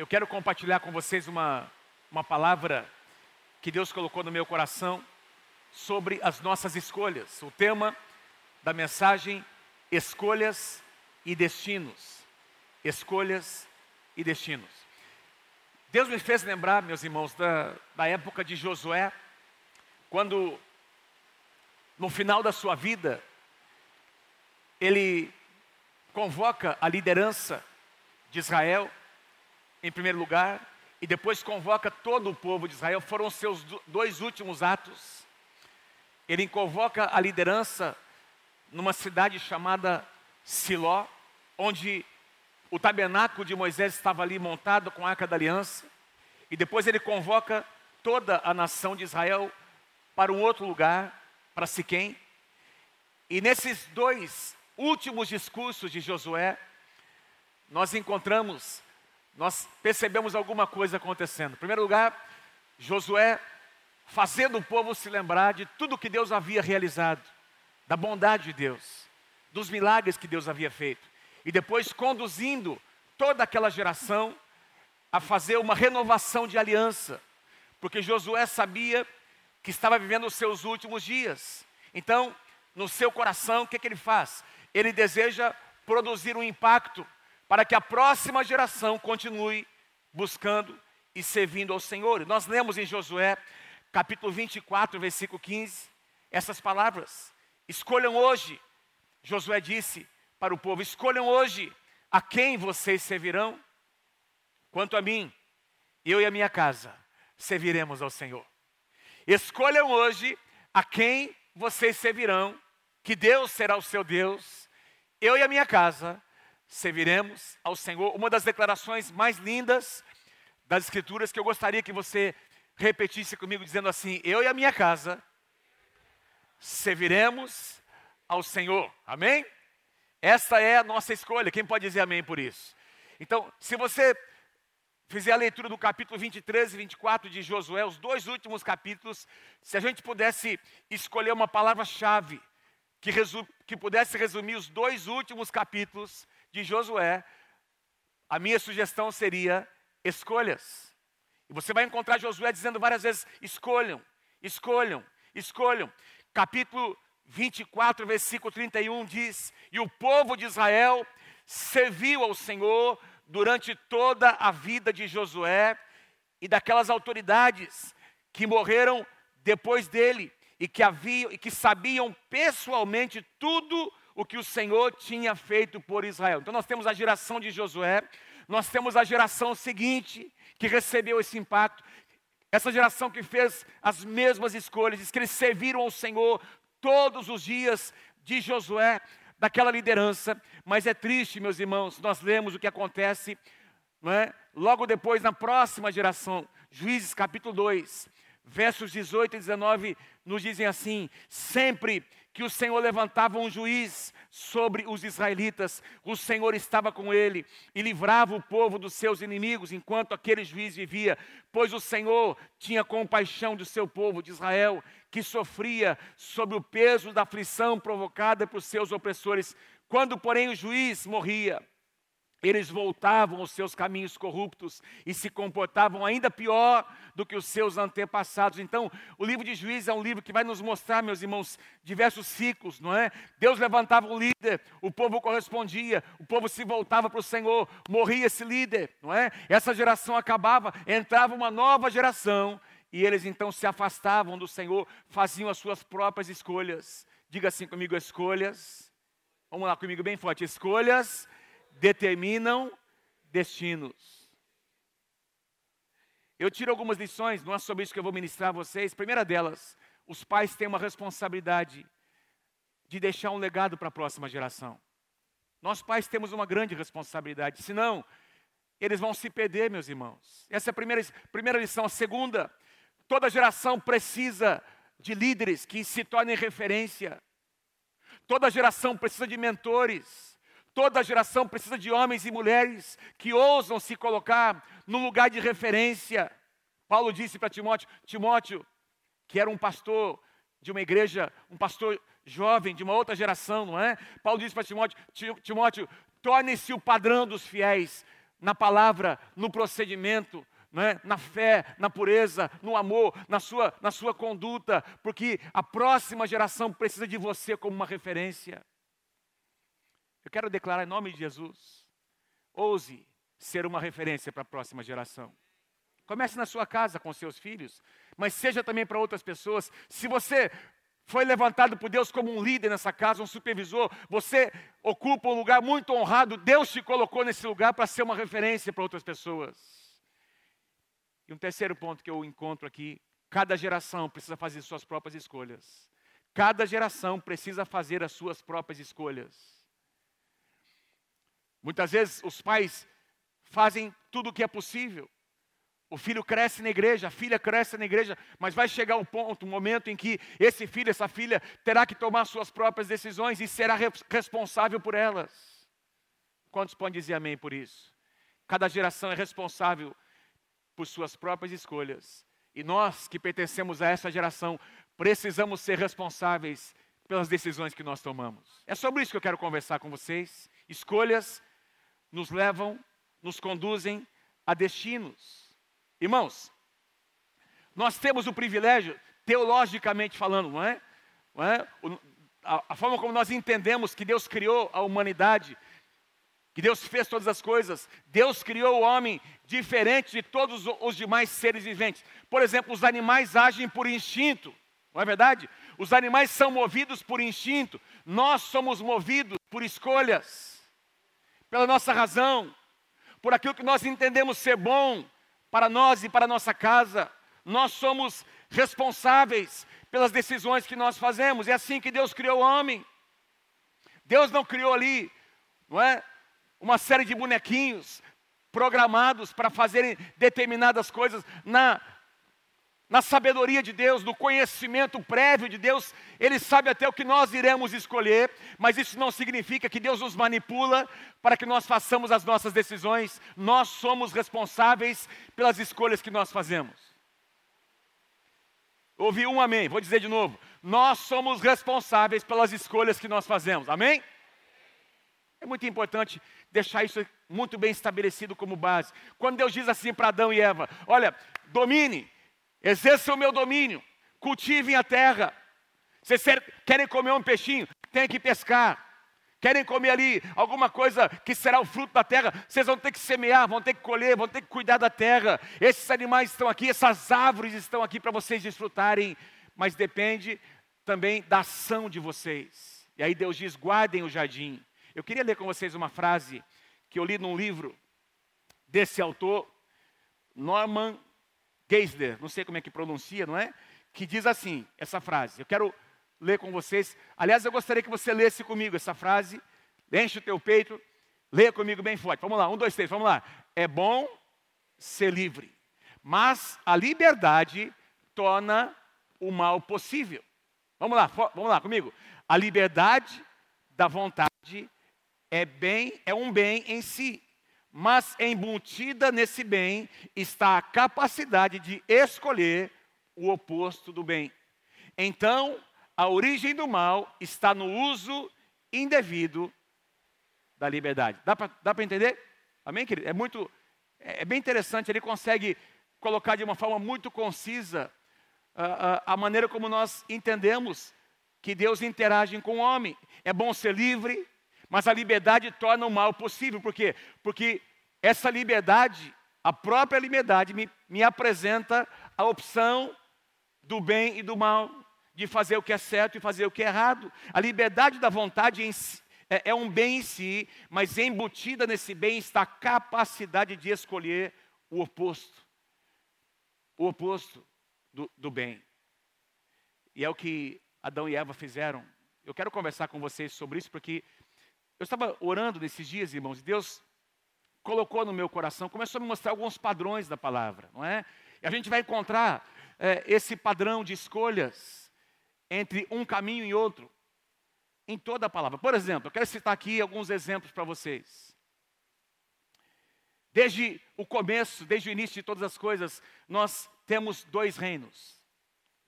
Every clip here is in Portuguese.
Eu quero compartilhar com vocês uma, uma palavra que Deus colocou no meu coração sobre as nossas escolhas. O tema da mensagem: Escolhas e Destinos. Escolhas e Destinos. Deus me fez lembrar, meus irmãos, da, da época de Josué, quando, no final da sua vida, ele convoca a liderança de Israel em primeiro lugar, e depois convoca todo o povo de Israel. Foram seus dois últimos atos. Ele convoca a liderança numa cidade chamada Siló, onde o tabernáculo de Moisés estava ali montado com a arca da aliança. E depois ele convoca toda a nação de Israel para um outro lugar, para Siquém. E nesses dois últimos discursos de Josué, nós encontramos nós percebemos alguma coisa acontecendo. Em primeiro lugar, Josué fazendo o povo se lembrar de tudo que Deus havia realizado, da bondade de Deus, dos milagres que Deus havia feito, e depois conduzindo toda aquela geração a fazer uma renovação de aliança, porque Josué sabia que estava vivendo os seus últimos dias. Então, no seu coração, o que, que ele faz? Ele deseja produzir um impacto para que a próxima geração continue buscando e servindo ao Senhor. Nós lemos em Josué, capítulo 24, versículo 15, essas palavras: Escolham hoje, Josué disse para o povo: Escolham hoje a quem vocês servirão. Quanto a mim, eu e a minha casa serviremos ao Senhor. Escolham hoje a quem vocês servirão, que Deus será o seu Deus, eu e a minha casa serviremos ao Senhor. Uma das declarações mais lindas das Escrituras que eu gostaria que você repetisse comigo, dizendo assim: Eu e a minha casa serviremos ao Senhor. Amém? Esta é a nossa escolha. Quem pode dizer amém por isso? Então, se você fizer a leitura do capítulo 23 e 24 de Josué, os dois últimos capítulos, se a gente pudesse escolher uma palavra-chave que, que pudesse resumir os dois últimos capítulos, de Josué, a minha sugestão seria escolhas. E você vai encontrar Josué dizendo várias vezes: escolham, escolham, escolham. Capítulo 24, versículo 31 diz: E o povo de Israel serviu ao Senhor durante toda a vida de Josué e daquelas autoridades que morreram depois dele e que haviam e que sabiam pessoalmente tudo o que o Senhor tinha feito por Israel. Então nós temos a geração de Josué, nós temos a geração seguinte que recebeu esse impacto, essa geração que fez as mesmas escolhas, diz que eles serviram ao Senhor todos os dias de Josué, daquela liderança, mas é triste, meus irmãos, nós lemos o que acontece, não é? logo depois, na próxima geração, Juízes capítulo 2, versos 18 e 19, nos dizem assim: sempre que o Senhor levantava um juiz sobre os israelitas, o Senhor estava com ele e livrava o povo dos seus inimigos enquanto aquele juiz vivia, pois o Senhor tinha compaixão do seu povo de Israel, que sofria sob o peso da aflição provocada por seus opressores. Quando, porém, o juiz morria, eles voltavam aos seus caminhos corruptos e se comportavam ainda pior do que os seus antepassados. Então, o livro de Juízes é um livro que vai nos mostrar, meus irmãos, diversos ciclos, não é? Deus levantava um líder, o povo correspondia, o povo se voltava para o Senhor, morria esse líder, não é? Essa geração acabava, entrava uma nova geração e eles então se afastavam do Senhor, faziam as suas próprias escolhas. Diga assim comigo: escolhas. Vamos lá comigo bem forte: escolhas determinam destinos. Eu tiro algumas lições, não é sobre isso que eu vou ministrar a vocês. Primeira delas, os pais têm uma responsabilidade de deixar um legado para a próxima geração. Nós pais temos uma grande responsabilidade, senão eles vão se perder, meus irmãos. Essa é a primeira, primeira lição. A segunda, toda geração precisa de líderes que se tornem referência. Toda geração precisa de mentores. Toda geração precisa de homens e mulheres que ousam se colocar no lugar de referência. Paulo disse para Timóteo, Timóteo, que era um pastor de uma igreja, um pastor jovem de uma outra geração, não é? Paulo disse para Timóteo, Timóteo, torne-se o padrão dos fiéis. na palavra, no procedimento, né? na fé, na pureza, no amor, na sua, na sua conduta, porque a próxima geração precisa de você como uma referência. Eu quero declarar em nome de Jesus: ouse ser uma referência para a próxima geração. Comece na sua casa com seus filhos, mas seja também para outras pessoas. Se você foi levantado por Deus como um líder nessa casa, um supervisor, você ocupa um lugar muito honrado, Deus te colocou nesse lugar para ser uma referência para outras pessoas. E um terceiro ponto que eu encontro aqui: cada geração precisa fazer suas próprias escolhas. Cada geração precisa fazer as suas próprias escolhas. Muitas vezes os pais fazem tudo o que é possível. O filho cresce na igreja, a filha cresce na igreja, mas vai chegar o um ponto, um momento em que esse filho, essa filha, terá que tomar suas próprias decisões e será responsável por elas. Quantos podem dizer amém por isso? Cada geração é responsável por suas próprias escolhas. E nós que pertencemos a essa geração, precisamos ser responsáveis pelas decisões que nós tomamos. É sobre isso que eu quero conversar com vocês. Escolhas nos levam, nos conduzem a destinos. Irmãos, nós temos o privilégio, teologicamente falando, não é? Não é? a, a forma como nós entendemos que Deus criou a humanidade que Deus fez todas as coisas. Deus criou o homem diferente de todos os demais seres viventes. Por exemplo, os animais agem por instinto, não é verdade? Os animais são movidos por instinto, nós somos movidos por escolhas, pela nossa razão, por aquilo que nós entendemos ser bom para nós e para nossa casa. Nós somos responsáveis pelas decisões que nós fazemos. É assim que Deus criou o homem. Deus não criou ali, não é? uma série de bonequinhos programados para fazerem determinadas coisas na na sabedoria de Deus, no conhecimento prévio de Deus, Ele sabe até o que nós iremos escolher, mas isso não significa que Deus nos manipula para que nós façamos as nossas decisões, nós somos responsáveis pelas escolhas que nós fazemos. Ouvi um amém, vou dizer de novo: nós somos responsáveis pelas escolhas que nós fazemos, amém? É muito importante deixar isso muito bem estabelecido como base. Quando Deus diz assim para Adão e Eva: Olha, domine, exerça o meu domínio, cultivem a terra. Vocês querem comer um peixinho? Tem que pescar. Querem comer ali alguma coisa que será o fruto da terra? Vocês vão ter que semear, vão ter que colher, vão ter que cuidar da terra. Esses animais estão aqui, essas árvores estão aqui para vocês desfrutarem, mas depende também da ação de vocês. E aí Deus diz: guardem o jardim, eu queria ler com vocês uma frase que eu li num livro desse autor, Norman Geisler, não sei como é que pronuncia, não é? Que diz assim, essa frase. Eu quero ler com vocês. Aliás, eu gostaria que você lesse comigo essa frase. Enche o teu peito, leia comigo bem forte. Vamos lá, um, dois, três, vamos lá. É bom ser livre, mas a liberdade torna o mal possível. Vamos lá, vamos lá comigo. A liberdade da vontade é bem, é um bem em si, mas embutida nesse bem está a capacidade de escolher o oposto do bem. Então, a origem do mal está no uso indevido da liberdade. Dá para entender? Amém, querido? É muito, é, é bem interessante. Ele consegue colocar de uma forma muito concisa uh, uh, a maneira como nós entendemos que Deus interage com o homem. É bom ser livre, mas a liberdade torna o mal possível. Por quê? Porque essa liberdade, a própria liberdade, me, me apresenta a opção do bem e do mal, de fazer o que é certo e fazer o que é errado. A liberdade da vontade em si, é, é um bem em si, mas embutida nesse bem está a capacidade de escolher o oposto. O oposto do, do bem. E é o que Adão e Eva fizeram. Eu quero conversar com vocês sobre isso porque eu estava orando nesses dias, irmãos, e Deus colocou no meu coração, começou a me mostrar alguns padrões da palavra, não é? E a gente vai encontrar é, esse padrão de escolhas entre um caminho e outro em toda a palavra. Por exemplo, eu quero citar aqui alguns exemplos para vocês. Desde o começo, desde o início de todas as coisas, nós temos dois reinos.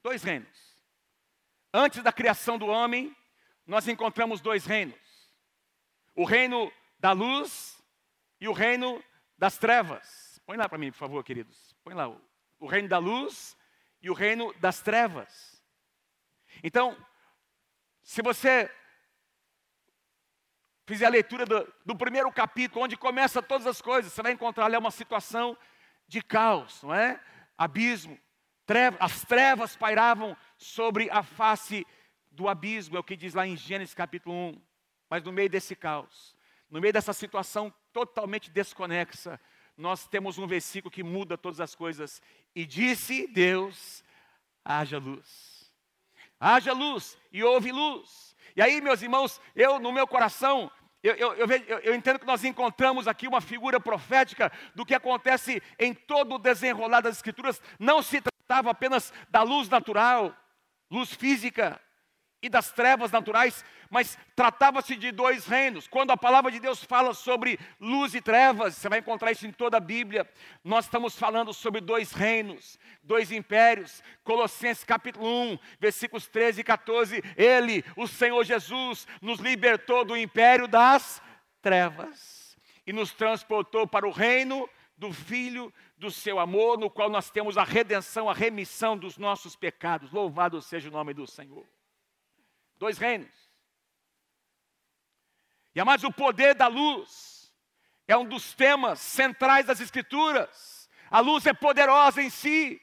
Dois reinos. Antes da criação do homem, nós encontramos dois reinos o reino da luz e o reino das trevas. Põe lá para mim, por favor, queridos. Põe lá o reino da luz e o reino das trevas. Então, se você fizer a leitura do, do, primeiro capítulo, onde começa todas as coisas, você vai encontrar ali uma situação de caos, não é? Abismo, treva, as trevas pairavam sobre a face do abismo, é o que diz lá em Gênesis capítulo 1. Mas no meio desse caos, no meio dessa situação totalmente desconexa, nós temos um versículo que muda todas as coisas. E disse Deus: haja luz. Haja luz e houve luz. E aí, meus irmãos, eu no meu coração, eu, eu, eu, eu, entendo que nós encontramos aqui uma figura profética do que acontece em todo o desenrolar das Escrituras. Não se tratava apenas da luz natural, luz física, e das trevas naturais, mas tratava-se de dois reinos. Quando a palavra de Deus fala sobre luz e trevas, você vai encontrar isso em toda a Bíblia. Nós estamos falando sobre dois reinos, dois impérios. Colossenses capítulo 1, versículos 13 e 14. Ele, o Senhor Jesus, nos libertou do império das trevas e nos transportou para o reino do Filho do seu amor, no qual nós temos a redenção, a remissão dos nossos pecados. Louvado seja o nome do Senhor. Dois reinos. E amados, o poder da luz é um dos temas centrais das Escrituras. A luz é poderosa em si.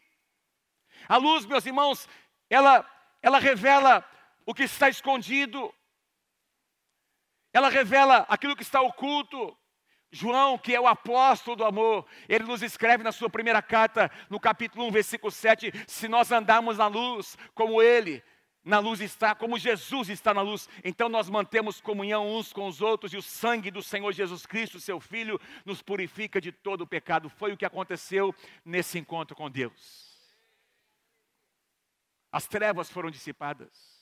A luz, meus irmãos, ela, ela revela o que está escondido. Ela revela aquilo que está oculto. João, que é o apóstolo do amor, ele nos escreve na sua primeira carta, no capítulo 1, versículo 7, se nós andarmos na luz como ele, na luz está, como Jesus está na luz, então nós mantemos comunhão uns com os outros e o sangue do Senhor Jesus Cristo, seu Filho, nos purifica de todo o pecado. Foi o que aconteceu nesse encontro com Deus. As trevas foram dissipadas.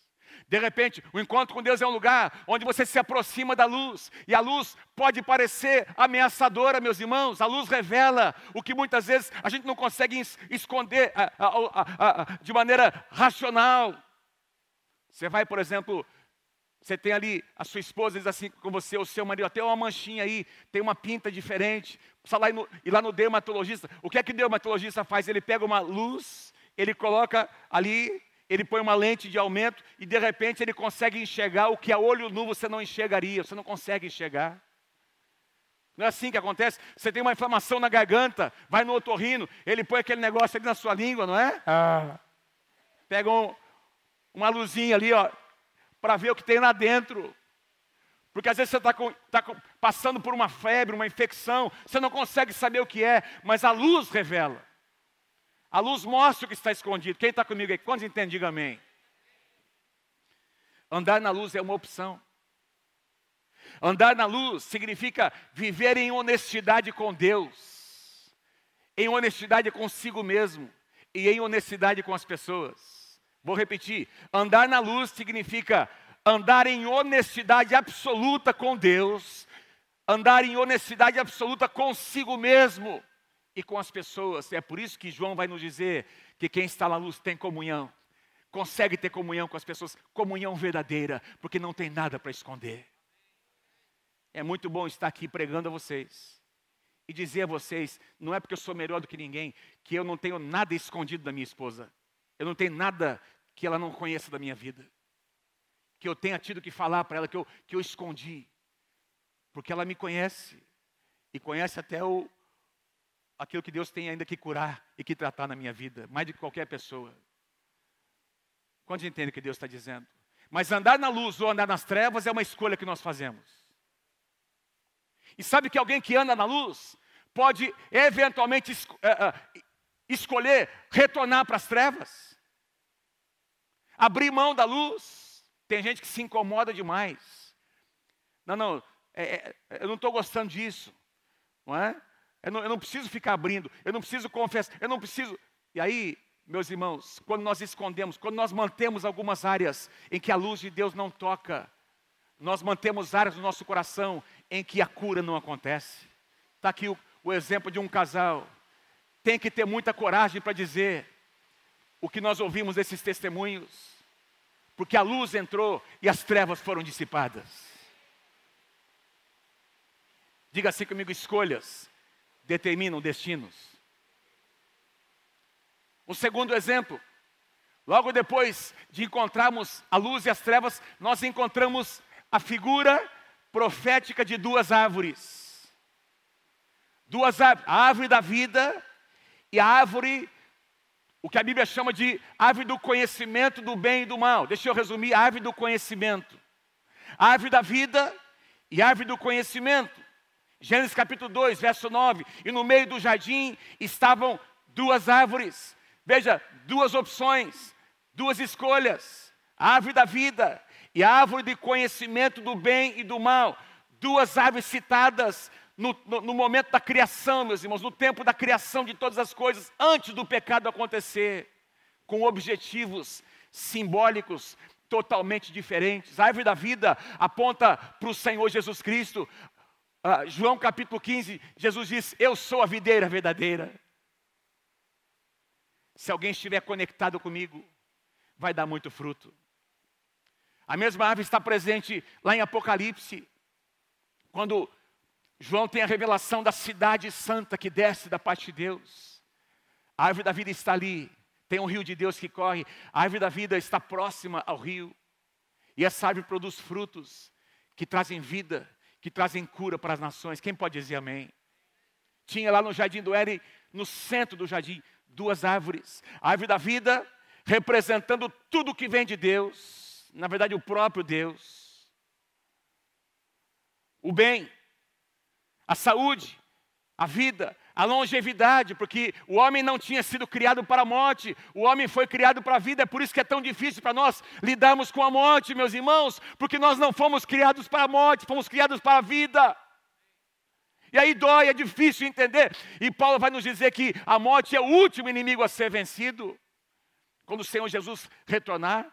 De repente, o encontro com Deus é um lugar onde você se aproxima da luz, e a luz pode parecer ameaçadora, meus irmãos. A luz revela o que muitas vezes a gente não consegue esconder a, a, a, de maneira racional. Você vai, por exemplo, você tem ali a sua esposa diz assim com você, o seu marido, até uma manchinha aí, tem uma pinta diferente. Precisa lá ir, no, ir lá no dermatologista. O que é que o dermatologista faz? Ele pega uma luz, ele coloca ali, ele põe uma lente de aumento e de repente ele consegue enxergar o que a olho nu você não enxergaria, você não consegue enxergar. Não é assim que acontece? Você tem uma inflamação na garganta, vai no otorrino, ele põe aquele negócio ali na sua língua, não é? Ah. Pega um, uma luzinha ali, ó, para ver o que tem lá dentro. Porque às vezes você está tá passando por uma febre, uma infecção, você não consegue saber o que é, mas a luz revela. A luz mostra o que está escondido. Quem está comigo aí? Quantos entendem? Diga amém. Andar na luz é uma opção. Andar na luz significa viver em honestidade com Deus, em honestidade consigo mesmo e em honestidade com as pessoas. Vou repetir: andar na luz significa andar em honestidade absoluta com Deus, andar em honestidade absoluta consigo mesmo e com as pessoas. É por isso que João vai nos dizer que quem está na luz tem comunhão, consegue ter comunhão com as pessoas, comunhão verdadeira, porque não tem nada para esconder. É muito bom estar aqui pregando a vocês e dizer a vocês: não é porque eu sou melhor do que ninguém, que eu não tenho nada escondido da minha esposa. Eu não tenho nada que ela não conheça da minha vida. Que eu tenha tido que falar para ela que eu, que eu escondi. Porque ela me conhece. E conhece até o, aquilo que Deus tem ainda que curar e que tratar na minha vida, mais do que qualquer pessoa. Quantos entendem o que Deus está dizendo? Mas andar na luz ou andar nas trevas é uma escolha que nós fazemos. E sabe que alguém que anda na luz pode eventualmente uh, uh, escolher retornar para as trevas? Abrir mão da luz. Tem gente que se incomoda demais. Não, não, é, é, eu não estou gostando disso. Não é? Eu não, eu não preciso ficar abrindo, eu não preciso confessar, eu não preciso. E aí, meus irmãos, quando nós escondemos, quando nós mantemos algumas áreas em que a luz de Deus não toca, nós mantemos áreas no nosso coração em que a cura não acontece. Está aqui o, o exemplo de um casal. Tem que ter muita coragem para dizer: o que nós ouvimos desses testemunhos, porque a luz entrou e as trevas foram dissipadas. Diga assim comigo: escolhas determinam destinos. O segundo exemplo, logo depois de encontrarmos a luz e as trevas, nós encontramos a figura profética de duas árvores. Duas árvores, a árvore da vida e a árvore, o que a Bíblia chama de árvore do conhecimento do bem e do mal. Deixa eu resumir: a árvore do conhecimento. A árvore da vida e a árvore do conhecimento. Gênesis capítulo 2, verso 9. E no meio do jardim estavam duas árvores. Veja, duas opções, duas escolhas: a árvore da vida e a árvore de conhecimento do bem e do mal. Duas árvores citadas no, no, no, momento da criação, meus irmãos, no tempo da criação de todas as coisas, antes do pecado acontecer, com objetivos simbólicos totalmente diferentes. A árvore da vida aponta para o Senhor Jesus Cristo. Ah, João capítulo 15, Jesus diz: Eu sou a videira verdadeira. Se alguém estiver conectado comigo, vai dar muito fruto. A mesma árvore está presente lá em Apocalipse, quando João tem a revelação da cidade santa que desce da parte de Deus. A árvore da vida está ali, tem um rio de Deus que corre, a árvore da vida está próxima ao rio. E essa árvore produz frutos que trazem vida, que trazem cura para as nações. Quem pode dizer amém? Tinha lá no jardim do Éden, no centro do jardim, duas árvores. A árvore da vida, representando tudo que vem de Deus, na verdade, o próprio Deus. O bem, a saúde, a vida, a longevidade, porque o homem não tinha sido criado para a morte, o homem foi criado para a vida, é por isso que é tão difícil para nós lidarmos com a morte, meus irmãos, porque nós não fomos criados para a morte, fomos criados para a vida. E aí dói, é difícil entender. E Paulo vai nos dizer que a morte é o último inimigo a ser vencido. Quando o Senhor Jesus retornar,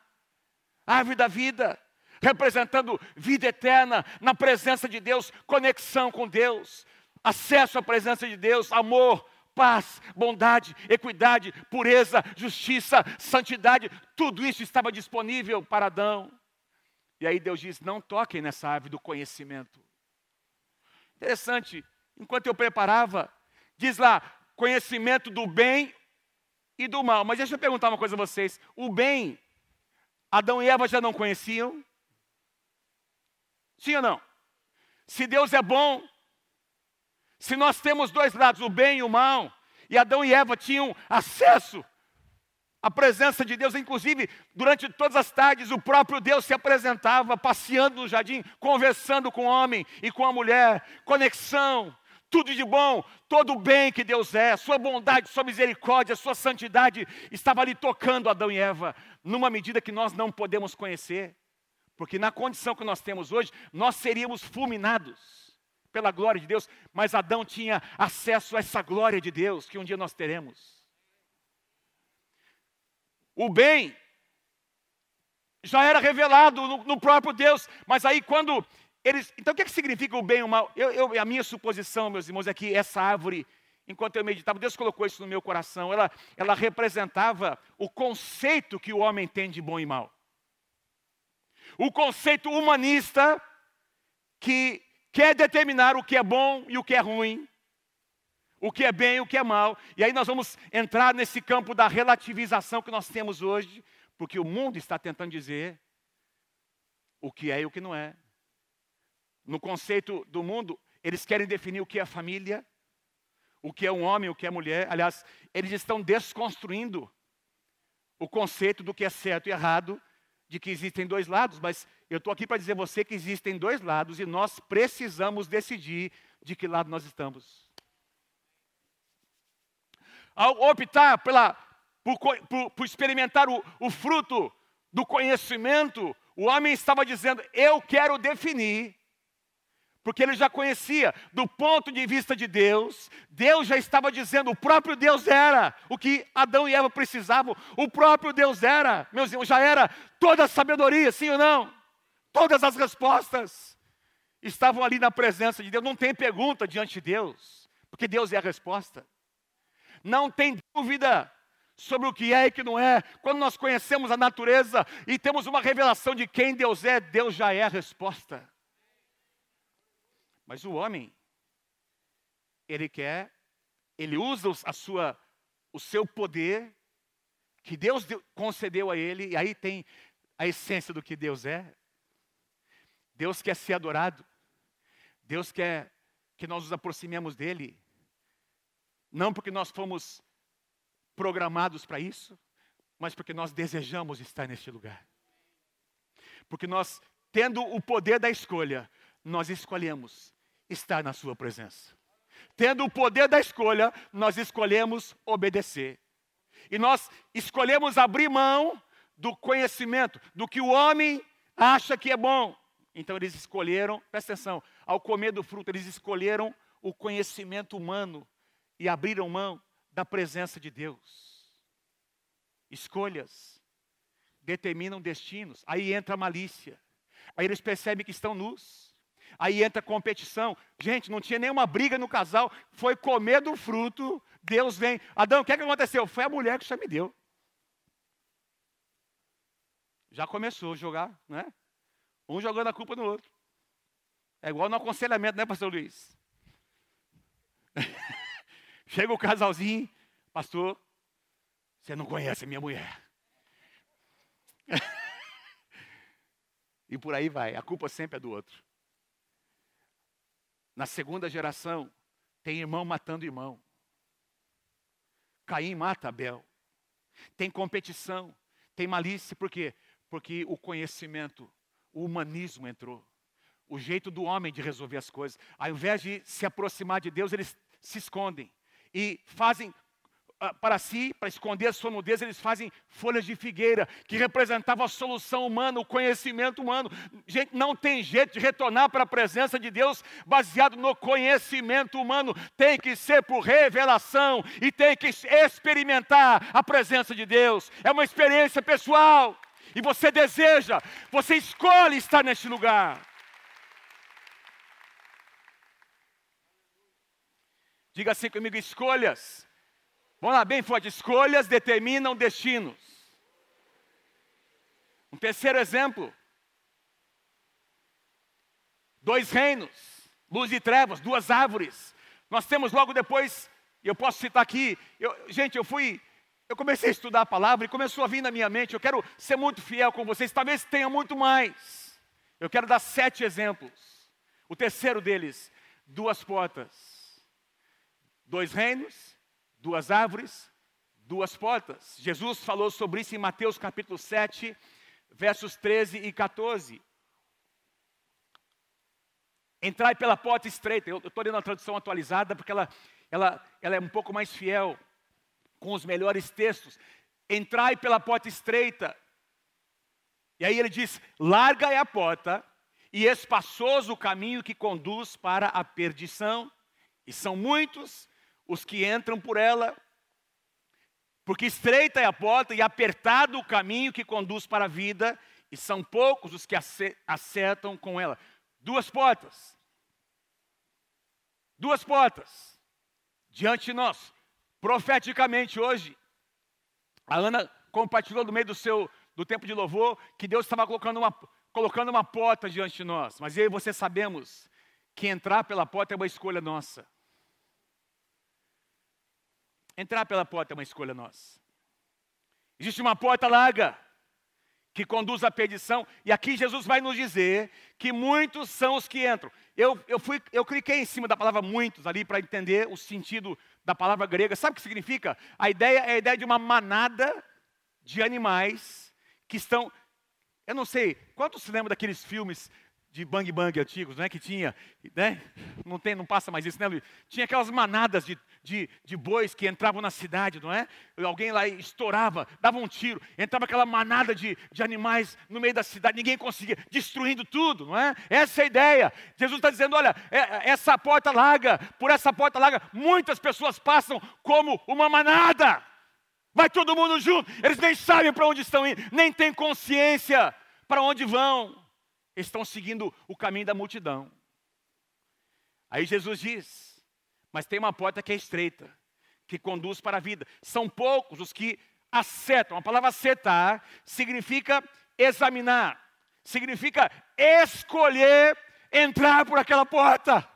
árvore da vida, representando vida eterna na presença de Deus, conexão com Deus, acesso à presença de Deus, amor, paz, bondade, equidade, pureza, justiça, santidade, tudo isso estava disponível para Adão. E aí Deus diz: não toquem nessa árvore do conhecimento. Interessante, enquanto eu preparava, diz lá, conhecimento do bem e do mal. Mas deixa eu perguntar uma coisa a vocês: o bem, Adão e Eva já não conheciam? Sim ou não? Se Deus é bom, se nós temos dois lados, o bem e o mal, e Adão e Eva tinham acesso à presença de Deus, inclusive durante todas as tardes, o próprio Deus se apresentava, passeando no jardim, conversando com o homem e com a mulher, conexão, tudo de bom, todo o bem que Deus é, sua bondade, sua misericórdia, sua santidade, estava ali tocando Adão e Eva, numa medida que nós não podemos conhecer. Porque na condição que nós temos hoje, nós seríamos fulminados pela glória de Deus, mas Adão tinha acesso a essa glória de Deus que um dia nós teremos. O bem já era revelado no, no próprio Deus, mas aí quando eles. Então o que, é que significa o bem e o mal? Eu, eu, a minha suposição, meus irmãos, é que essa árvore enquanto eu meditava, Deus colocou isso no meu coração. Ela, ela representava o conceito que o homem tem de bom e mal o conceito humanista que quer determinar o que é bom e o que é ruim, o que é bem e o que é mal. E aí nós vamos entrar nesse campo da relativização que nós temos hoje, porque o mundo está tentando dizer o que é e o que não é. No conceito do mundo, eles querem definir o que é família, o que é um homem, o que é mulher. Aliás, eles estão desconstruindo o conceito do que é certo e errado de que existem dois lados, mas eu estou aqui para dizer a você que existem dois lados e nós precisamos decidir de que lado nós estamos. Ao optar pela, por, por, por experimentar o, o fruto do conhecimento, o homem estava dizendo: Eu quero definir porque ele já conhecia do ponto de vista de Deus, Deus já estava dizendo, o próprio Deus era o que Adão e Eva precisavam, o próprio Deus era, meus irmãos, já era toda a sabedoria, sim ou não? Todas as respostas estavam ali na presença de Deus, não tem pergunta diante de Deus, porque Deus é a resposta. Não tem dúvida sobre o que é e que não é. Quando nós conhecemos a natureza e temos uma revelação de quem Deus é, Deus já é a resposta. Mas o homem, ele quer ele usa a sua, o seu poder, que Deus concedeu a ele, e aí tem a essência do que Deus é. Deus quer ser adorado, Deus quer que nós nos aproximemos dele, não porque nós fomos programados para isso, mas porque nós desejamos estar neste lugar. Porque nós, tendo o poder da escolha, nós escolhemos estar na Sua presença. Tendo o poder da escolha, nós escolhemos obedecer. E nós escolhemos abrir mão do conhecimento, do que o homem acha que é bom. Então eles escolheram, presta atenção, ao comer do fruto, eles escolheram o conhecimento humano e abriram mão da presença de Deus. Escolhas determinam destinos. Aí entra a malícia. Aí eles percebem que estão nus. Aí entra competição. Gente, não tinha nenhuma briga no casal. Foi comer do fruto. Deus vem. Adão, o que, é que aconteceu? Foi a mulher que Senhor me deu. Já começou a jogar, né? Um jogando a culpa no outro. É igual no aconselhamento, né, pastor Luiz? Chega o casalzinho, pastor, você não conhece a minha mulher. e por aí vai, a culpa sempre é do outro. Na segunda geração, tem irmão matando irmão. Caim mata Abel. Tem competição, tem malícia, por quê? Porque o conhecimento, o humanismo entrou. O jeito do homem de resolver as coisas. Ao invés de se aproximar de Deus, eles se escondem e fazem para si, para esconder a sua nudez, eles fazem folhas de figueira, que representavam a solução humana, o conhecimento humano. Gente, não tem jeito de retornar para a presença de Deus baseado no conhecimento humano, tem que ser por revelação e tem que experimentar a presença de Deus. É uma experiência pessoal. E você deseja, você escolhe estar neste lugar. Diga assim comigo: escolhas. Vamos lá, bem forte. Escolhas determinam destinos. Um terceiro exemplo. Dois reinos, luz e trevas, duas árvores. Nós temos logo depois, eu posso citar aqui, eu, gente, eu fui, eu comecei a estudar a palavra e começou a vir na minha mente, eu quero ser muito fiel com vocês, talvez tenha muito mais. Eu quero dar sete exemplos. O terceiro deles, duas portas. Dois reinos, duas árvores, duas portas. Jesus falou sobre isso em Mateus capítulo 7, versos 13 e 14. Entrai pela porta estreita. Eu estou lendo a tradução atualizada porque ela, ela, ela é um pouco mais fiel com os melhores textos. Entrai pela porta estreita. E aí ele diz: larga é a porta e espaçoso o caminho que conduz para a perdição. E são muitos os que entram por ela, porque estreita é a porta e apertado o caminho que conduz para a vida, e são poucos os que acertam com ela. Duas portas. Duas portas diante de nós. Profeticamente hoje, a Ana compartilhou no meio do seu do tempo de louvor que Deus estava colocando uma, colocando uma porta diante de nós. Mas eu e você sabemos que entrar pela porta é uma escolha nossa. Entrar pela porta é uma escolha nossa. Existe uma porta larga que conduz à perdição, e aqui Jesus vai nos dizer que muitos são os que entram. Eu, eu, fui, eu cliquei em cima da palavra muitos ali para entender o sentido da palavra grega. Sabe o que significa? A ideia é a ideia de uma manada de animais que estão. Eu não sei, quantos se lembram daqueles filmes de bang bang antigos, né, que tinha, né, não tem, não passa mais isso, né, Luiz? Tinha aquelas manadas de, de, de bois que entravam na cidade, não é? Alguém lá estourava, dava um tiro, entrava aquela manada de, de animais no meio da cidade, ninguém conseguia, destruindo tudo, não é? Essa é a ideia. Jesus está dizendo, olha, é, essa porta larga, por essa porta larga, muitas pessoas passam como uma manada. Vai todo mundo junto, eles nem sabem para onde estão indo, nem têm consciência para onde vão estão seguindo o caminho da multidão. Aí Jesus diz: Mas tem uma porta que é estreita, que conduz para a vida. São poucos os que acertam. A palavra acertar significa examinar, significa escolher entrar por aquela porta.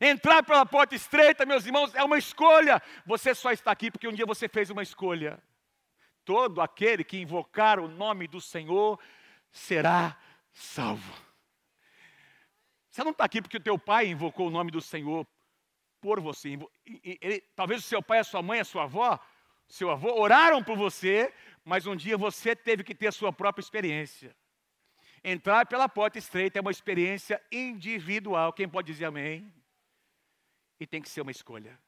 Entrar pela porta estreita, meus irmãos, é uma escolha. Você só está aqui porque um dia você fez uma escolha. Todo aquele que invocar o nome do Senhor será salvo. Você não está aqui porque o teu pai invocou o nome do Senhor por você. Ele, talvez o seu pai, a sua mãe, a sua avó, seu avô oraram por você, mas um dia você teve que ter a sua própria experiência. Entrar pela porta estreita é uma experiência individual. Quem pode dizer amém? E tem que ser uma escolha.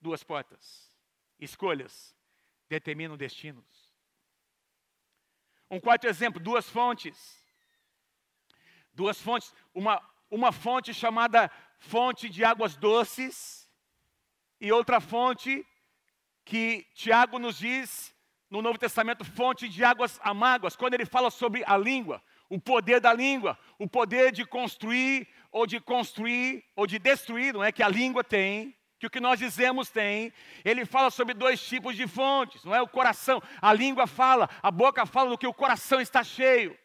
Duas portas. Escolhas determinam destinos. Um quarto exemplo: duas fontes. Duas fontes. Uma, uma fonte chamada fonte de águas doces e outra fonte que Tiago nos diz no Novo Testamento, fonte de águas amargas, quando ele fala sobre a língua, o poder da língua, o poder de construir ou de construir ou de destruir, não é que a língua tem, que o que nós dizemos tem. Ele fala sobre dois tipos de fontes, não é o coração, a língua fala, a boca fala do que o coração está cheio.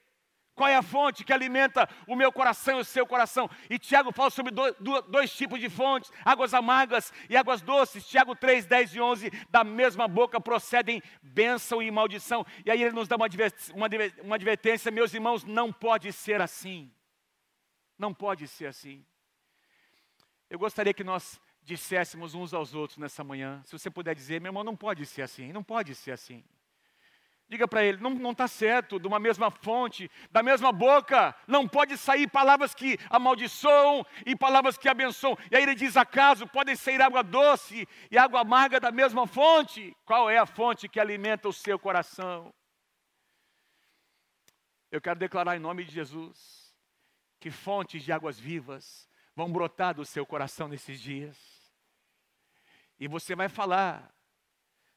Qual é a fonte que alimenta o meu coração e o seu coração? E Tiago fala sobre dois, dois, tipos de fontes, águas amargas e águas doces. Tiago 3, 10 e 11, da mesma boca procedem bênção e maldição. E aí ele nos dá uma, uma, uma advertência, meus irmãos, não pode ser assim. Não pode ser assim. Eu gostaria que nós disséssemos uns aos outros nessa manhã. Se você puder dizer, meu irmão, não pode ser assim, não pode ser assim. Diga para ele, não está certo, de uma mesma fonte, da mesma boca, não pode sair palavras que amaldiçoam e palavras que abençoam. E aí ele diz: acaso podem sair água doce e água amarga da mesma fonte? Qual é a fonte que alimenta o seu coração? Eu quero declarar em nome de Jesus que fontes de águas vivas vão brotar do seu coração nesses dias. E você vai falar,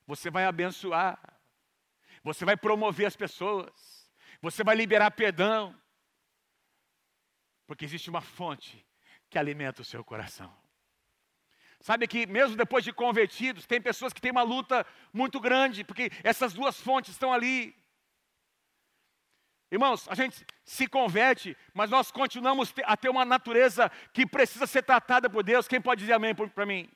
você vai abençoar, você vai promover as pessoas, você vai liberar perdão, porque existe uma fonte que alimenta o seu coração. Sabe que mesmo depois de convertidos, tem pessoas que têm uma luta muito grande, porque essas duas fontes estão ali. Irmãos, a gente se converte, mas nós continuamos a ter uma natureza que precisa ser tratada por Deus. Quem pode dizer amém para mim?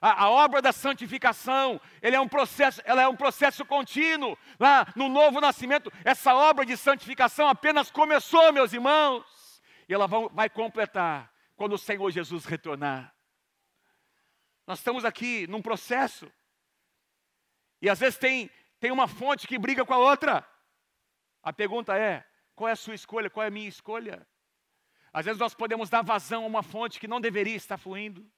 A, a, obra da santificação, ele é um processo, ela é um processo contínuo. Lá no novo nascimento, essa obra de santificação apenas começou, meus irmãos, e ela vai, vai completar quando o Senhor Jesus retornar. Nós estamos aqui num processo, e às vezes tem, tem uma fonte que briga com a outra. A pergunta é: qual é a sua escolha? Qual é a minha escolha? Às vezes nós podemos dar vazão a uma fonte que não deveria estar fluindo.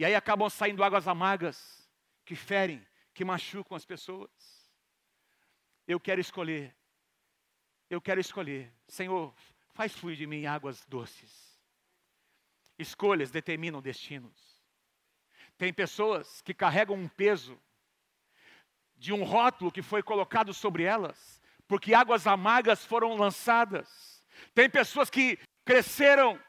E aí acabam saindo águas amargas que ferem, que machucam as pessoas. Eu quero escolher. Eu quero escolher. Senhor, faz fluir de mim águas doces. Escolhas determinam destinos. Tem pessoas que carregam um peso de um rótulo que foi colocado sobre elas, porque águas amargas foram lançadas. Tem pessoas que cresceram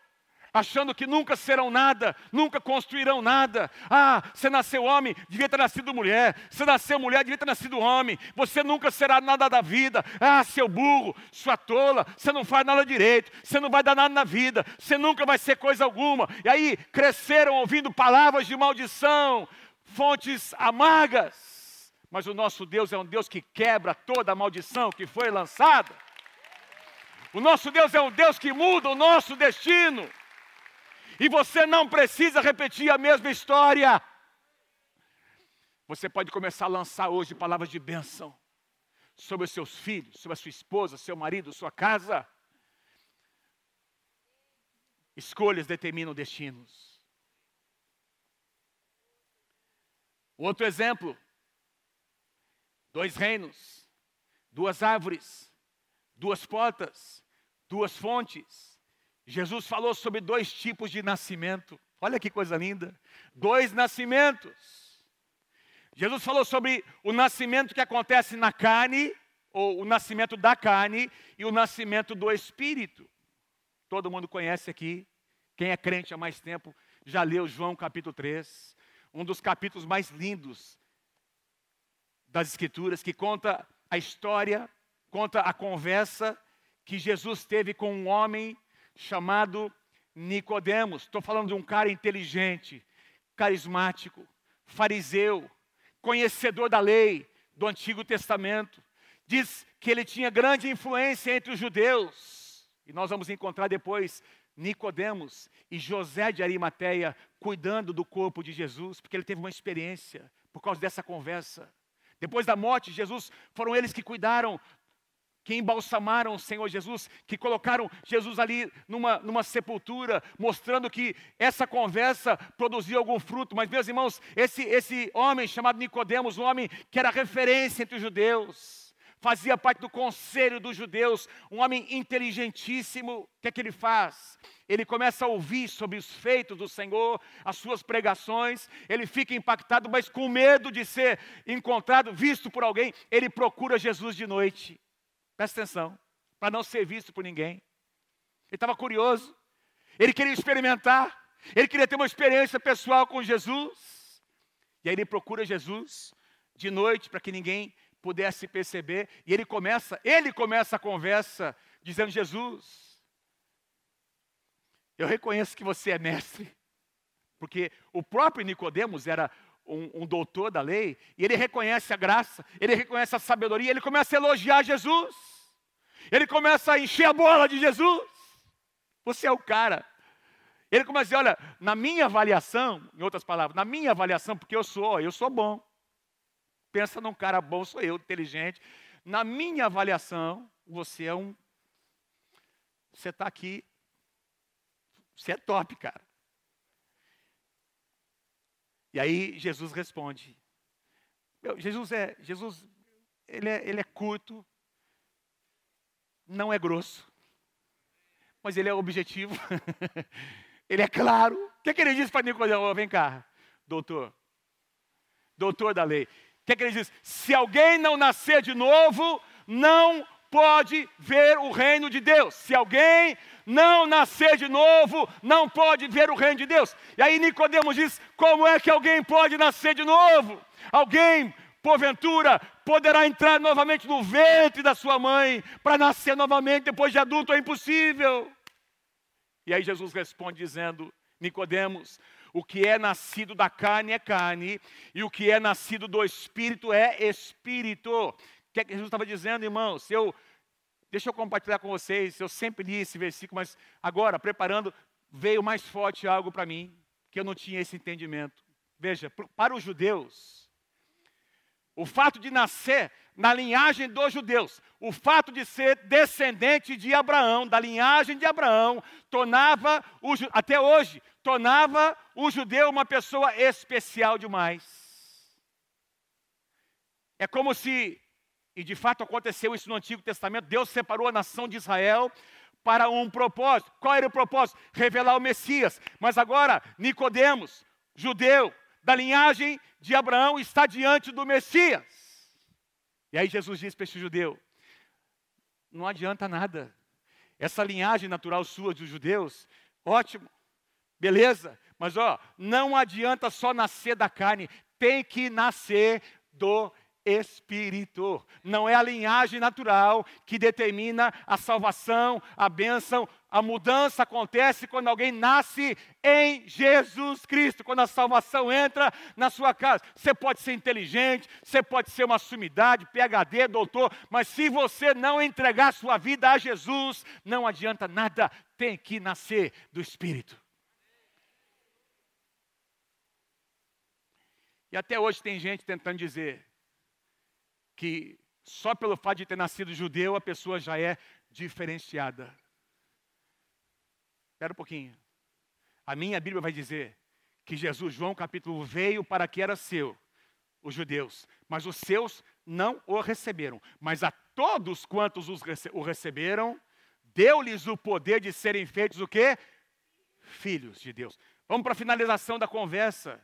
achando que nunca serão nada, nunca construirão nada. Ah, você nasceu homem, devia ter nascido mulher. Você nasceu mulher, devia ter nascido homem. Você nunca será nada da vida. Ah, seu burro, sua tola, você não faz nada direito, você não vai dar nada na vida, você nunca vai ser coisa alguma. E aí cresceram ouvindo palavras de maldição, fontes amargas. Mas o nosso Deus é um Deus que quebra toda a maldição que foi lançada. O nosso Deus é um Deus que muda o nosso destino. E você não precisa repetir a mesma história. Você pode começar a lançar hoje palavras de bênção sobre os seus filhos, sobre a sua esposa, seu marido, sua casa. Escolhas determinam destinos. Outro exemplo: dois reinos, duas árvores, duas portas, duas fontes. Jesus falou sobre dois tipos de nascimento. Olha que coisa linda. Dois nascimentos. Jesus falou sobre o nascimento que acontece na carne, ou o nascimento da carne, e o nascimento do espírito. Todo mundo conhece aqui. Quem é crente há mais tempo já leu João capítulo 3, um dos capítulos mais lindos das Escrituras, que conta a história, conta a conversa que Jesus teve com um homem chamado Nicodemos. Estou falando de um cara inteligente, carismático, fariseu, conhecedor da lei do Antigo Testamento. Diz que ele tinha grande influência entre os judeus. E nós vamos encontrar depois Nicodemos e José de Arimateia cuidando do corpo de Jesus, porque ele teve uma experiência por causa dessa conversa. Depois da morte de Jesus, foram eles que cuidaram que embalsamaram o Senhor Jesus, que colocaram Jesus ali numa, numa sepultura, mostrando que essa conversa produziu algum fruto. Mas, meus irmãos, esse, esse homem chamado Nicodemos, um homem que era referência entre os judeus, fazia parte do conselho dos judeus, um homem inteligentíssimo, o que é que ele faz? Ele começa a ouvir sobre os feitos do Senhor, as suas pregações, ele fica impactado, mas com medo de ser encontrado, visto por alguém, ele procura Jesus de noite. Presta atenção, para não ser visto por ninguém. Ele estava curioso, ele queria experimentar, ele queria ter uma experiência pessoal com Jesus. E aí ele procura Jesus de noite para que ninguém pudesse perceber, e ele começa, ele começa a conversa dizendo: Jesus, eu reconheço que você é mestre, porque o próprio Nicodemos era um, um, doutor da lei, e ele reconhece a graça, ele reconhece a sabedoria, ele começa a elogiar Jesus. Ele começa a encher a bola de Jesus. Você é o cara. Ele começa a dizer: olha, na minha avaliação, em outras palavras, na minha avaliação, porque eu sou, eu sou bom. Pensa num cara bom, sou eu, inteligente. Na minha avaliação, você é um. Você está aqui. Você é top, cara. E aí Jesus responde. Meu, Jesus é, Jesus, ele é, ele é curto, não é grosso, mas ele é objetivo, ele é claro. O que, é que ele diz para Nicodemo? Vem cá, doutor, doutor da lei. O que, é que ele diz? Se alguém não nascer de novo, não pode ver o reino de Deus. Se alguém não nascer de novo, não pode ver o reino de Deus. E aí Nicodemos diz: como é que alguém pode nascer de novo? Alguém porventura, poderá entrar novamente no ventre da sua mãe para nascer novamente depois de adulto, é impossível. E aí Jesus responde dizendo: Nicodemos, o que é nascido da carne é carne, e o que é nascido do espírito é espírito. O que é que Jesus estava dizendo, irmãos? Eu, deixa eu compartilhar com vocês, eu sempre li esse versículo, mas agora, preparando, veio mais forte algo para mim, que eu não tinha esse entendimento. Veja, para os judeus, o fato de nascer na linhagem dos judeus, o fato de ser descendente de Abraão, da linhagem de Abraão, tornava, o, até hoje, tornava o judeu uma pessoa especial demais. É como se, e de fato aconteceu isso no Antigo Testamento, Deus separou a nação de Israel para um propósito. Qual era o propósito? Revelar o Messias. Mas agora, Nicodemos, judeu, da linhagem de Abraão está diante do Messias. E aí Jesus diz para esse judeu: não adianta nada. Essa linhagem natural sua dos judeus, ótimo, beleza, mas ó, não adianta só nascer da carne, tem que nascer do Espírito. Não é a linhagem natural que determina a salvação, a bênção. A mudança acontece quando alguém nasce em Jesus Cristo, quando a salvação entra na sua casa. Você pode ser inteligente, você pode ser uma sumidade, PhD, doutor, mas se você não entregar sua vida a Jesus, não adianta nada, tem que nascer do Espírito. E até hoje tem gente tentando dizer, que só pelo fato de ter nascido judeu a pessoa já é diferenciada. Espera um pouquinho. A minha Bíblia vai dizer que Jesus, João capítulo, veio para que era seu, os judeus, mas os seus não o receberam. Mas a todos quantos o receberam, deu-lhes o poder de serem feitos o quê? Filhos de Deus. Vamos para a finalização da conversa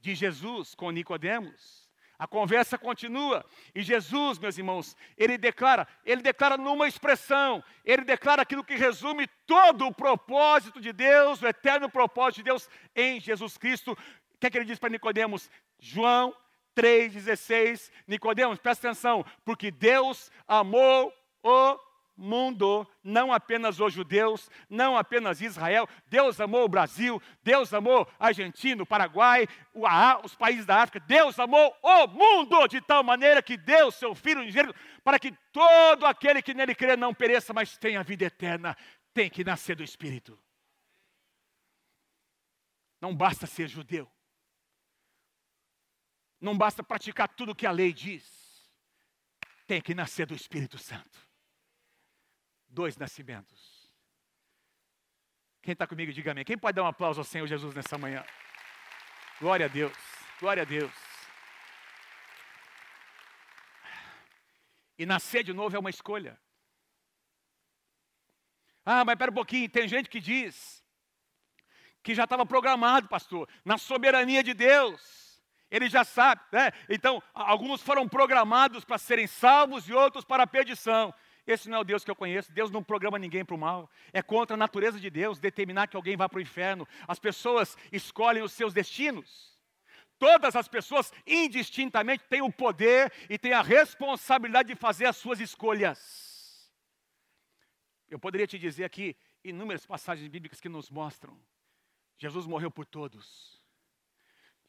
de Jesus com Nicodemos. A conversa continua e Jesus, meus irmãos, ele declara, ele declara numa expressão, ele declara aquilo que resume todo o propósito de Deus, o eterno propósito de Deus em Jesus Cristo. O que é que ele diz para Nicodemos? João 3,16, Nicodemos, presta atenção, porque Deus amou o mundo, não apenas os judeus, não apenas Israel. Deus amou o Brasil, Deus amou Argentina, o Paraguai, o, os países da África. Deus amou o mundo de tal maneira que deu seu Filho unigênito para que todo aquele que nele crê não pereça, mas tenha vida eterna. Tem que nascer do Espírito. Não basta ser judeu. Não basta praticar tudo o que a lei diz. Tem que nascer do Espírito Santo dois nascimentos. Quem está comigo, diga amém. Quem pode dar um aplauso ao Senhor Jesus nessa manhã? Glória a Deus, glória a Deus. E nascer de novo é uma escolha. Ah, mas espera um pouquinho, tem gente que diz que já estava programado, pastor, na soberania de Deus. Ele já sabe, né? Então, alguns foram programados para serem salvos e outros para a perdição. Esse não é o Deus que eu conheço. Deus não programa ninguém para o mal. É contra a natureza de Deus determinar que alguém vá para o inferno. As pessoas escolhem os seus destinos. Todas as pessoas, indistintamente, têm o poder e têm a responsabilidade de fazer as suas escolhas. Eu poderia te dizer aqui inúmeras passagens bíblicas que nos mostram. Jesus morreu por todos.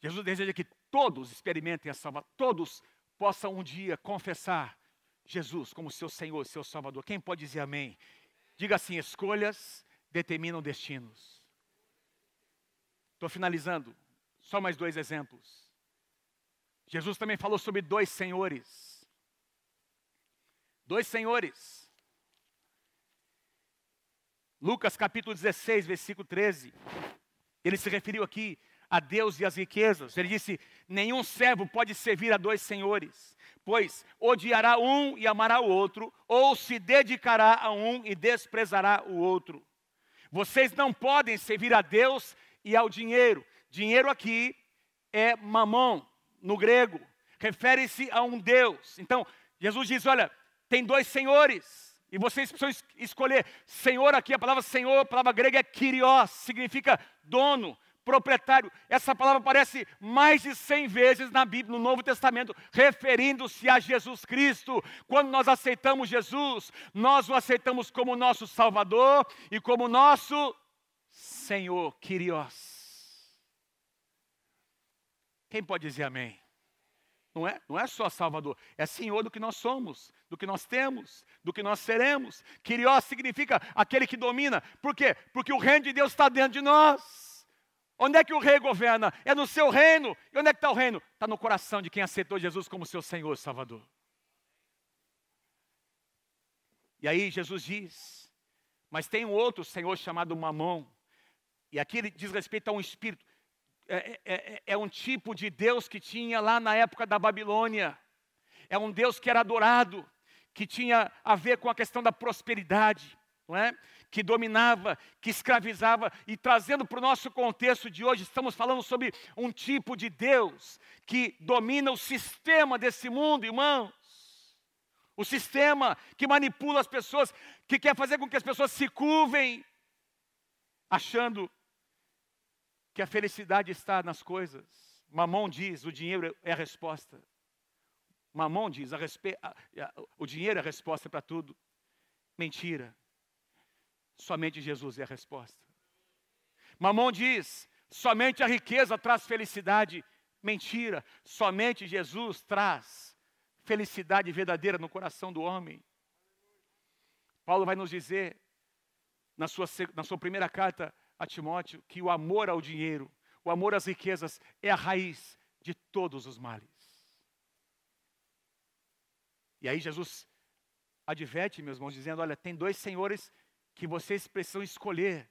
Jesus deseja que todos experimentem a salvação, todos possam um dia confessar Jesus como seu Senhor, seu Salvador. Quem pode dizer amém? Diga assim: escolhas determinam destinos. Estou finalizando. Só mais dois exemplos. Jesus também falou sobre dois senhores. Dois senhores. Lucas capítulo 16, versículo 13. Ele se referiu aqui a Deus e as riquezas. Ele disse: Nenhum servo pode servir a dois senhores, pois odiará um e amará o outro, ou se dedicará a um e desprezará o outro. Vocês não podem servir a Deus e ao dinheiro. Dinheiro aqui é mamão, no grego, refere-se a um Deus. Então, Jesus diz: olha, tem dois senhores, e vocês precisam escolher. Senhor aqui, a palavra Senhor, a palavra grega é Kyrios, significa dono, proprietário. Essa palavra aparece mais de 100 vezes na Bíblia, no Novo Testamento, referindo-se a Jesus Cristo. Quando nós aceitamos Jesus, nós o aceitamos como nosso Salvador e como nosso Senhor, Kyrios. Quem pode dizer amém? Não é, não é só Salvador, é Senhor do que nós somos, do que nós temos, do que nós seremos. Kyrios significa aquele que domina. Por quê? Porque o reino de Deus está dentro de nós. Onde é que o rei governa? É no seu reino. E onde é que está o reino? Está no coração de quem aceitou Jesus como seu Senhor e Salvador. E aí Jesus diz: Mas tem um outro Senhor chamado Mamão. E aqui ele diz respeito a um espírito. É, é, é, é um tipo de Deus que tinha lá na época da Babilônia. É um Deus que era adorado, que tinha a ver com a questão da prosperidade não é? que dominava, que escravizava, e trazendo para o nosso contexto de hoje, estamos falando sobre um tipo de Deus que domina o sistema desse mundo, irmãos. O sistema que manipula as pessoas, que quer fazer com que as pessoas se curvem, achando que a felicidade está nas coisas. Mamon diz: o dinheiro é a resposta. Mamon diz: a respe... o dinheiro é a resposta para tudo. Mentira. Somente Jesus é a resposta. Mamon diz: somente a riqueza traz felicidade. Mentira, somente Jesus traz felicidade verdadeira no coração do homem. Paulo vai nos dizer, na sua, na sua primeira carta a Timóteo, que o amor ao dinheiro, o amor às riquezas, é a raiz de todos os males. E aí Jesus adverte, meus irmãos, dizendo: olha, tem dois senhores que vocês precisam escolher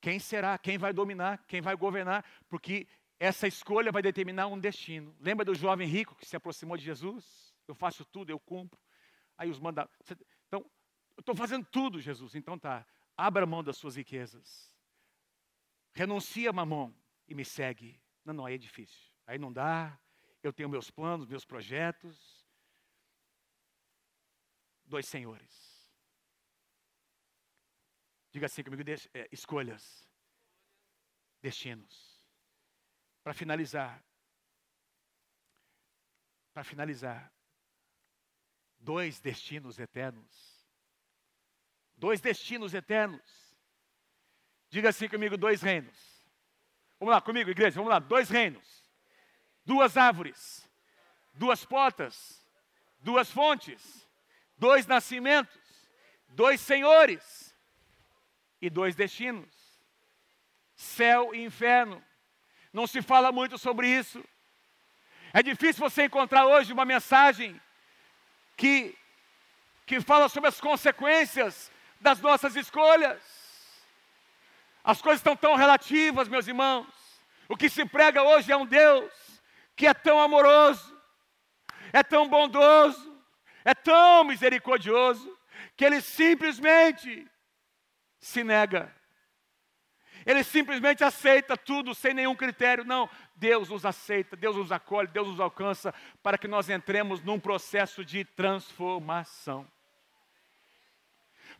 quem será, quem vai dominar, quem vai governar, porque essa escolha vai determinar um destino. Lembra do jovem rico que se aproximou de Jesus? Eu faço tudo, eu cumpro. Aí os manda. Então, eu estou fazendo tudo, Jesus. Então tá, abra mão das suas riquezas. Renuncia, mamão, e me segue. Não, não, aí é difícil. Aí não dá. Eu tenho meus planos, meus projetos. Dois senhores. Diga assim comigo: é, escolhas, destinos. Para finalizar, para finalizar, dois destinos eternos. dois destinos eternos. Diga assim comigo: dois reinos. Vamos lá comigo, igreja, vamos lá: dois reinos, duas árvores, duas portas, duas fontes, dois nascimentos, dois senhores e dois destinos céu e inferno. Não se fala muito sobre isso. É difícil você encontrar hoje uma mensagem que, que fala sobre as consequências das nossas escolhas. As coisas estão tão relativas, meus irmãos. O que se prega hoje é um Deus que é tão amoroso, é tão bondoso, é tão misericordioso, que ele simplesmente se nega ele simplesmente aceita tudo sem nenhum critério. Não, Deus nos aceita, Deus nos acolhe, Deus nos alcança para que nós entremos num processo de transformação.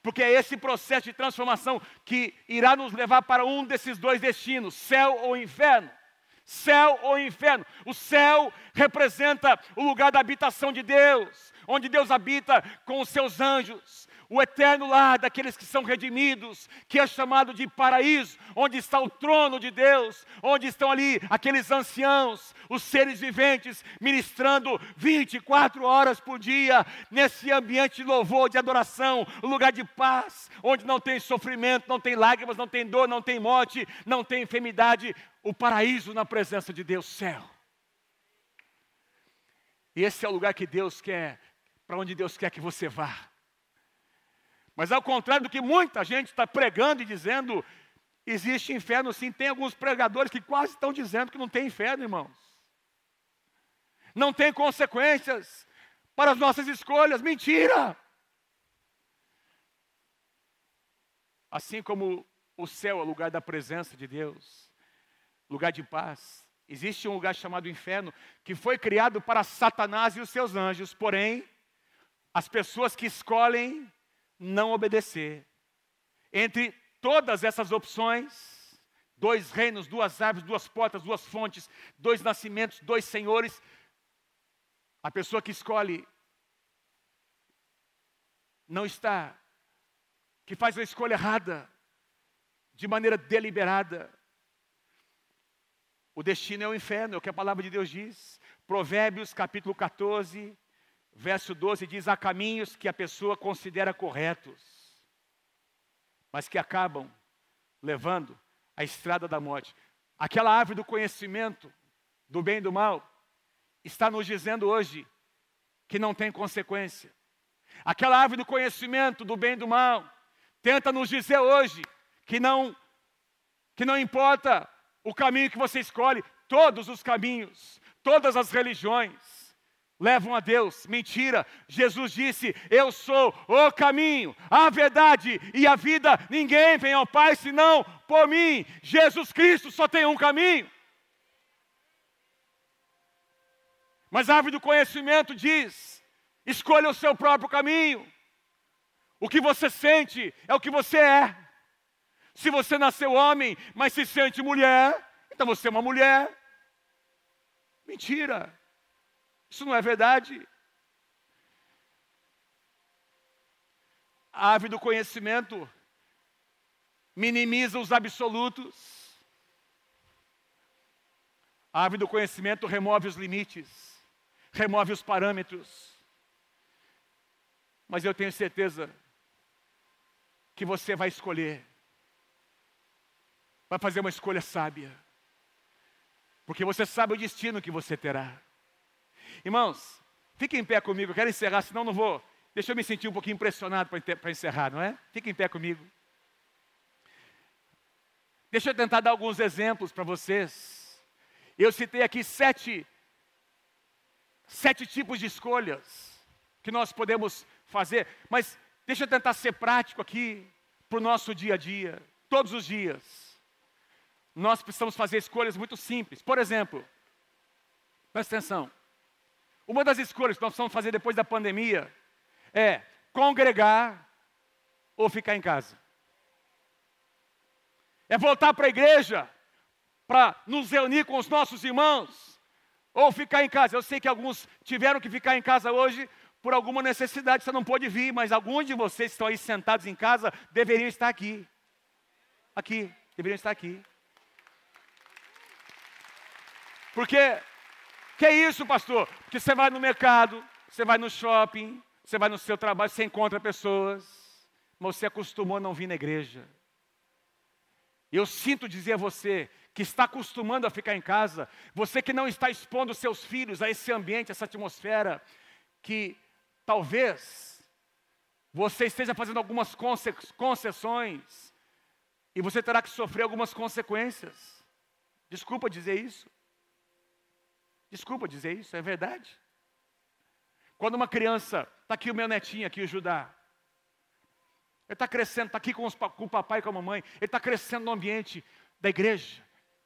Porque é esse processo de transformação que irá nos levar para um desses dois destinos, céu ou inferno. Céu ou inferno. O céu representa o lugar da habitação de Deus, onde Deus habita com os seus anjos o eterno lar daqueles que são redimidos, que é chamado de paraíso, onde está o trono de Deus, onde estão ali aqueles anciãos, os seres viventes, ministrando 24 horas por dia, nesse ambiente de louvor, de adoração, lugar de paz, onde não tem sofrimento, não tem lágrimas, não tem dor, não tem morte, não tem enfermidade, o paraíso na presença de Deus, céu. E esse é o lugar que Deus quer, para onde Deus quer que você vá. Mas ao contrário do que muita gente está pregando e dizendo, existe inferno sim. Tem alguns pregadores que quase estão dizendo que não tem inferno, irmãos. Não tem consequências para as nossas escolhas. Mentira! Assim como o céu é lugar da presença de Deus, lugar de paz, existe um lugar chamado inferno que foi criado para Satanás e os seus anjos, porém, as pessoas que escolhem não obedecer. Entre todas essas opções, dois reinos, duas árvores, duas portas, duas fontes, dois nascimentos, dois senhores, a pessoa que escolhe não está, que faz a escolha errada, de maneira deliberada. O destino é o inferno, é o que a palavra de Deus diz. Provérbios capítulo 14, Verso 12 diz: há caminhos que a pessoa considera corretos, mas que acabam levando à estrada da morte. Aquela árvore do conhecimento do bem e do mal está nos dizendo hoje que não tem consequência. Aquela árvore do conhecimento do bem e do mal tenta nos dizer hoje que não que não importa o caminho que você escolhe, todos os caminhos, todas as religiões, levam a Deus. Mentira. Jesus disse: Eu sou o caminho, a verdade e a vida. Ninguém vem ao Pai senão por mim. Jesus Cristo só tem um caminho. Mas a árvore do conhecimento diz: escolha o seu próprio caminho. O que você sente é o que você é. Se você nasceu homem, mas se sente mulher, então você é uma mulher. Mentira. Isso não é verdade. A árvore do conhecimento minimiza os absolutos. A árvore do conhecimento remove os limites, remove os parâmetros. Mas eu tenho certeza que você vai escolher, vai fazer uma escolha sábia, porque você sabe o destino que você terá. Irmãos, fiquem em pé comigo, eu quero encerrar, senão não vou. Deixa eu me sentir um pouquinho impressionado para encerrar, não é? Fiquem em pé comigo. Deixa eu tentar dar alguns exemplos para vocês. Eu citei aqui sete, sete tipos de escolhas que nós podemos fazer, mas deixa eu tentar ser prático aqui para o nosso dia a dia, todos os dias. Nós precisamos fazer escolhas muito simples. Por exemplo, presta atenção. Uma das escolhas que nós precisamos fazer depois da pandemia é congregar ou ficar em casa. É voltar para a igreja para nos reunir com os nossos irmãos ou ficar em casa. Eu sei que alguns tiveram que ficar em casa hoje por alguma necessidade você não pôde vir, mas alguns de vocês que estão aí sentados em casa deveriam estar aqui. Aqui, deveriam estar aqui. Porque, que é isso, pastor? Porque você vai no mercado, você vai no shopping, você vai no seu trabalho, você encontra pessoas, mas você acostumou a não vir na igreja. Eu sinto dizer a você que está acostumando a ficar em casa, você que não está expondo seus filhos a esse ambiente, essa atmosfera, que talvez você esteja fazendo algumas concessões e você terá que sofrer algumas consequências. Desculpa dizer isso. Desculpa dizer isso, é verdade. Quando uma criança, está aqui o meu netinho, aqui o Judá, ele está crescendo, está aqui com, os, com o papai e com a mamãe, ele está crescendo no ambiente da igreja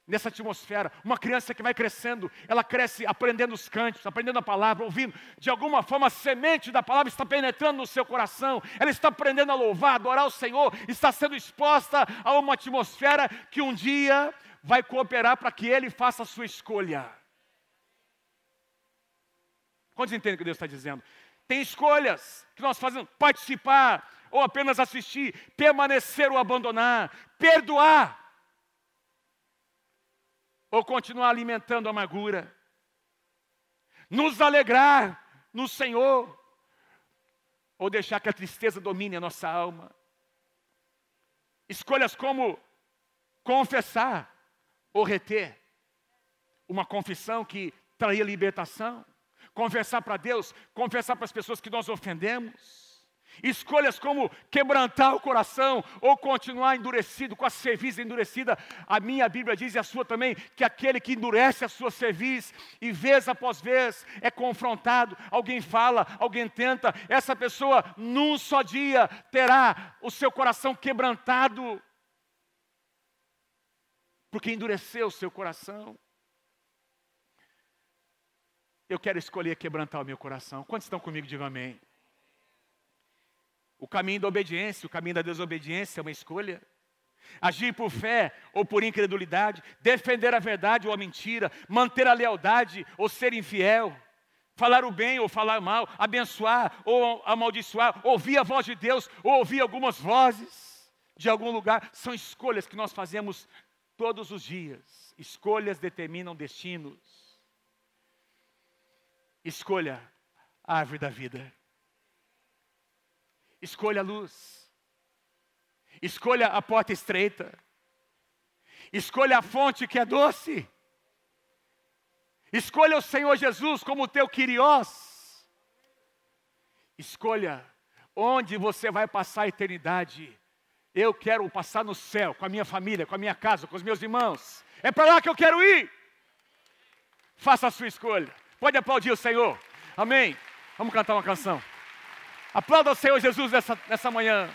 nessa atmosfera. Uma criança que vai crescendo, ela cresce aprendendo os cantos, aprendendo a palavra, ouvindo. De alguma forma, a semente da palavra está penetrando no seu coração. Ela está aprendendo a louvar, adorar o Senhor, está sendo exposta a uma atmosfera que um dia vai cooperar para que ele faça a sua escolha. Quantos entendem o que Deus está dizendo? Tem escolhas que nós fazemos: participar ou apenas assistir, permanecer ou abandonar, perdoar ou continuar alimentando a amargura, nos alegrar no Senhor, ou deixar que a tristeza domine a nossa alma. Escolhas como confessar ou reter. Uma confissão que traria libertação. Confessar para Deus, confessar para as pessoas que nós ofendemos Escolhas como quebrantar o coração ou continuar endurecido, com a cerviz endurecida. A minha Bíblia diz, e a sua também, que aquele que endurece a sua cerviz e vez após vez é confrontado, alguém fala, alguém tenta, essa pessoa num só dia terá o seu coração quebrantado, porque endureceu o seu coração. Eu quero escolher quebrantar o meu coração. Quantos estão comigo? Digam amém. O caminho da obediência, o caminho da desobediência é uma escolha. Agir por fé ou por incredulidade, defender a verdade ou a mentira, manter a lealdade ou ser infiel, falar o bem ou falar mal, abençoar ou amaldiçoar, ouvir a voz de Deus ou ouvir algumas vozes de algum lugar, são escolhas que nós fazemos todos os dias. Escolhas determinam destinos. Escolha a árvore da vida. Escolha a luz. Escolha a porta estreita. Escolha a fonte que é doce. Escolha o Senhor Jesus como teu quiriós. Escolha onde você vai passar a eternidade. Eu quero passar no céu, com a minha família, com a minha casa, com os meus irmãos. É para lá que eu quero ir. Faça a sua escolha. Pode aplaudir o Senhor. Amém. Vamos cantar uma canção. Aplauda o Senhor Jesus nessa, nessa manhã.